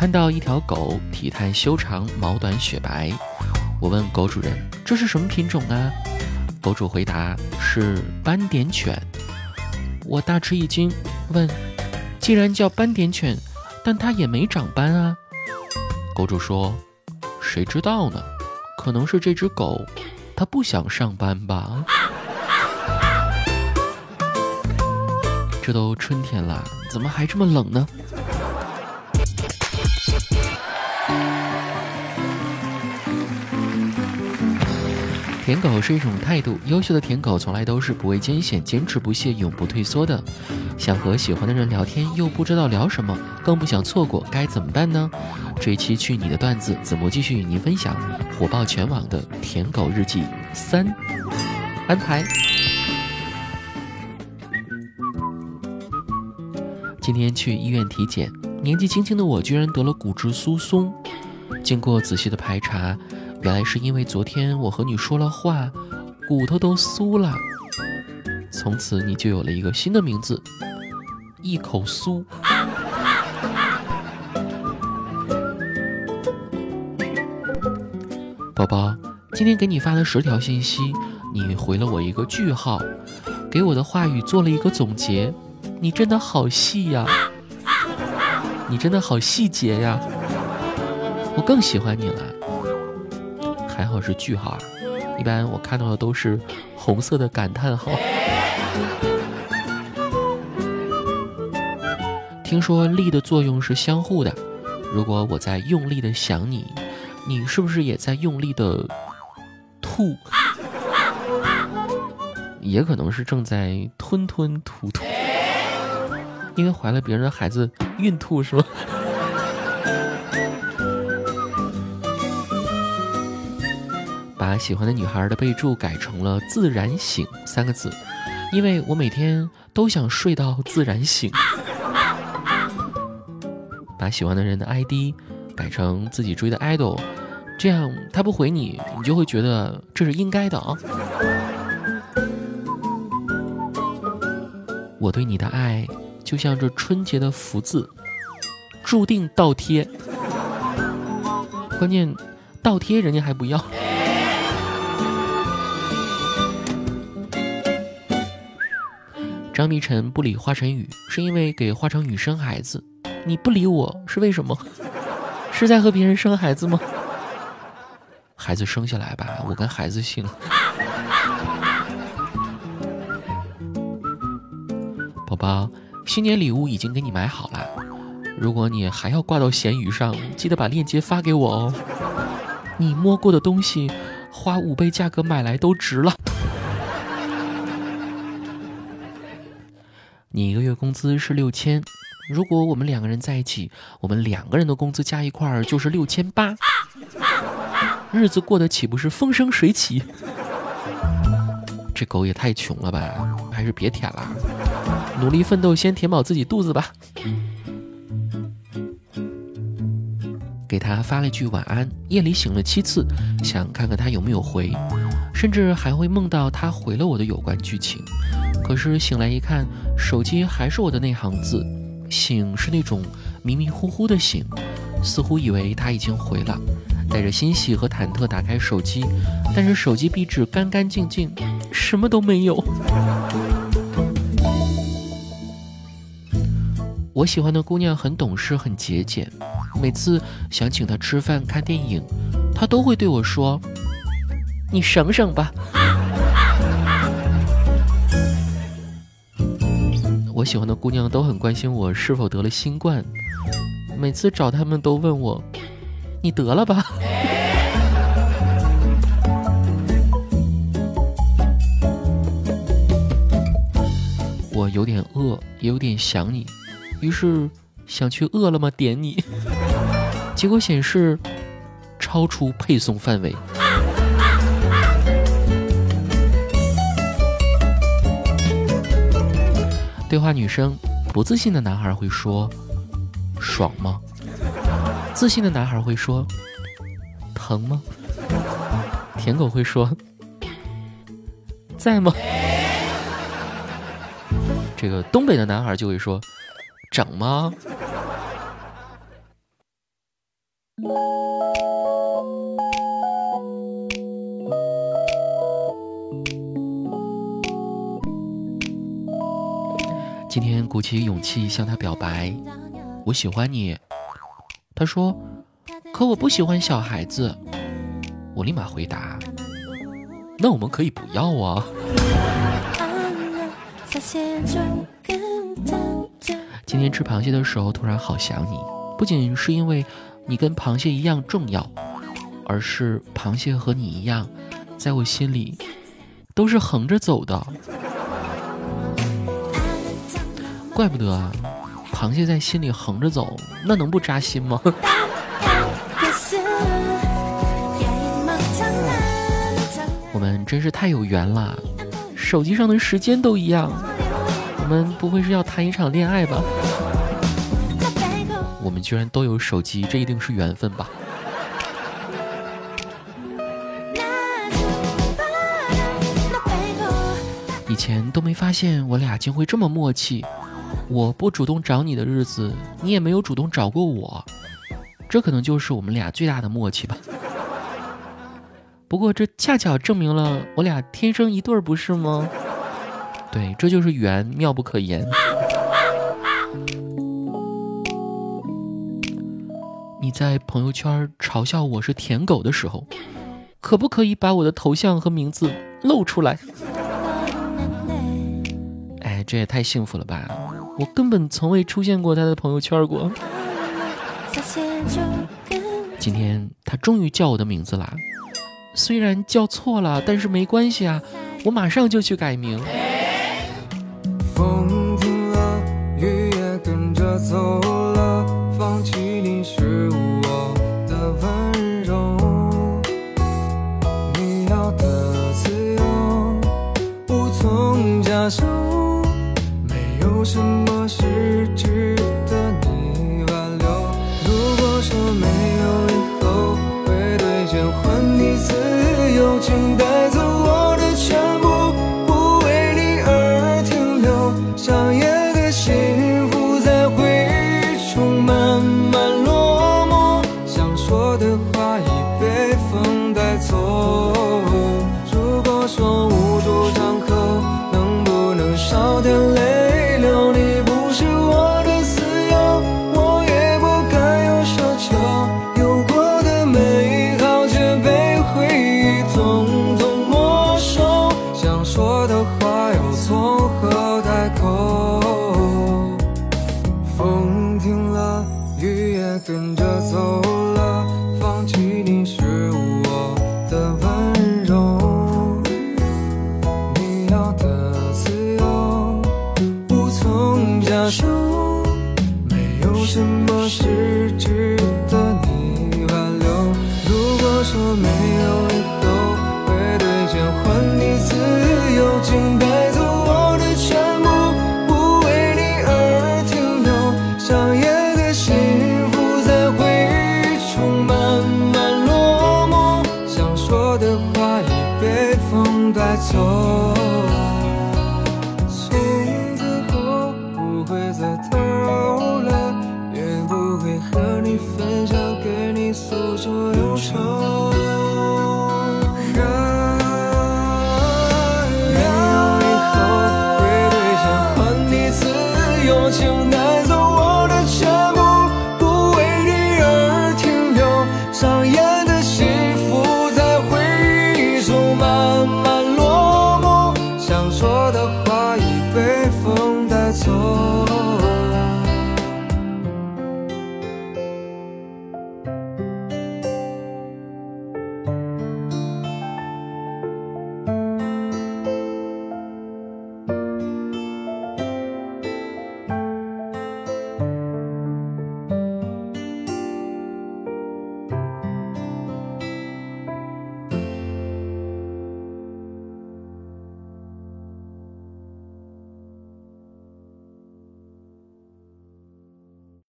看到一条狗，体态修长，毛短雪白。我问狗主人：“这是什么品种啊？”狗主回答：“是斑点犬。”我大吃一惊，问：“既然叫斑点犬，但它也没长斑啊？”狗主说：“谁知道呢？可能是这只狗，它不想上班吧。”这都春天了，怎么还这么冷呢？舔狗是一种态度，优秀的舔狗从来都是不畏艰险、坚持不懈、永不退缩的。想和喜欢的人聊天，又不知道聊什么，更不想错过，该怎么办呢？这一期去你的段子，子墨继续与您分享火爆全网的舔狗日记三安排。今天去医院体检，年纪轻轻的我居然得了骨质疏松。经过仔细的排查。原来是因为昨天我和你说了话，骨头都酥了。从此你就有了一个新的名字，一口酥。宝宝，今天给你发了十条信息，你回了我一个句号，给我的话语做了一个总结。你真的好细呀，你真的好细节呀，我更喜欢你了。还好是句号，一般我看到的都是红色的感叹号。听说力的作用是相互的，如果我在用力的想你，你是不是也在用力的吐？也可能是正在吞吞吐吐，因为怀了别人的孩子孕吐是吗？把喜欢的女孩的备注改成了“自然醒”三个字，因为我每天都想睡到自然醒。把喜欢的人的 ID 改成自己追的 idol，这样他不回你，你就会觉得这是应该的啊。我对你的爱就像这春节的福字，注定倒贴。关键倒贴人家还不要。张碧晨不理华晨宇，是因为给华晨宇生孩子。你不理我是为什么？是在和别人生孩子吗？孩子生下来吧，我跟孩子姓。宝宝，新年礼物已经给你买好了。如果你还要挂到闲鱼上，记得把链接发给我哦。你摸过的东西，花五倍价格买来都值了。你一个月工资是六千，如果我们两个人在一起，我们两个人的工资加一块儿就是六千八，日子过得岂不是风生水起？这狗也太穷了吧，还是别舔了，努力奋斗，先填饱自己肚子吧。给他发了句晚安，夜里醒了七次，想看看他有没有回，甚至还会梦到他回了我的有关剧情。可是醒来一看，手机还是我的那行字。醒是那种迷迷糊糊的醒，似乎以为他已经回了，带着欣喜和忐忑打开手机，但是手机壁纸干干净净，什么都没有。我喜欢的姑娘很懂事，很节俭。每次想请她吃饭、看电影，她都会对我说：“你省省吧。”我喜欢的姑娘都很关心我是否得了新冠，每次找他们都问我：“你得了吧？”我有点饿，也有点想你，于是想去饿了么点你，结果显示超出配送范围。对话女生，不自信的男孩会说：“爽吗？”自信的男孩会说：“疼吗？”舔狗会说：“在吗？”这个东北的男孩就会说：“整吗？”今天鼓起勇气向他表白，我喜欢你。他说：“可我不喜欢小孩子。”我立马回答：“那我们可以不要啊。”今天吃螃蟹的时候，突然好想你，不仅是因为你跟螃蟹一样重要，而是螃蟹和你一样，在我心里都是横着走的。怪不得啊，螃蟹在心里横着走，那能不扎心吗？我们真是太有缘了，手机上的时间都一样。我们不会是要谈一场恋爱吧？我们居然都有手机，这一定是缘分吧？以前都没发现我俩竟会这么默契。我不主动找你的日子，你也没有主动找过我，这可能就是我们俩最大的默契吧。不过这恰巧证明了我俩天生一对儿，不是吗？对，这就是缘，妙不可言。你在朋友圈嘲笑我是舔狗的时候，可不可以把我的头像和名字露出来？哎，这也太幸福了吧！我根本从未出现过他的朋友圈过。今天他终于叫我的名字啦，虽然叫错了，但是没关系啊，我马上就去改名。从何开口？风停了，雨也跟着走了，放弃你是我的温柔，你要的自由无从假设，没有什么是值得你挽留。如果说没有以后，会兑现，还你自由，请别走想说的话已被风带走。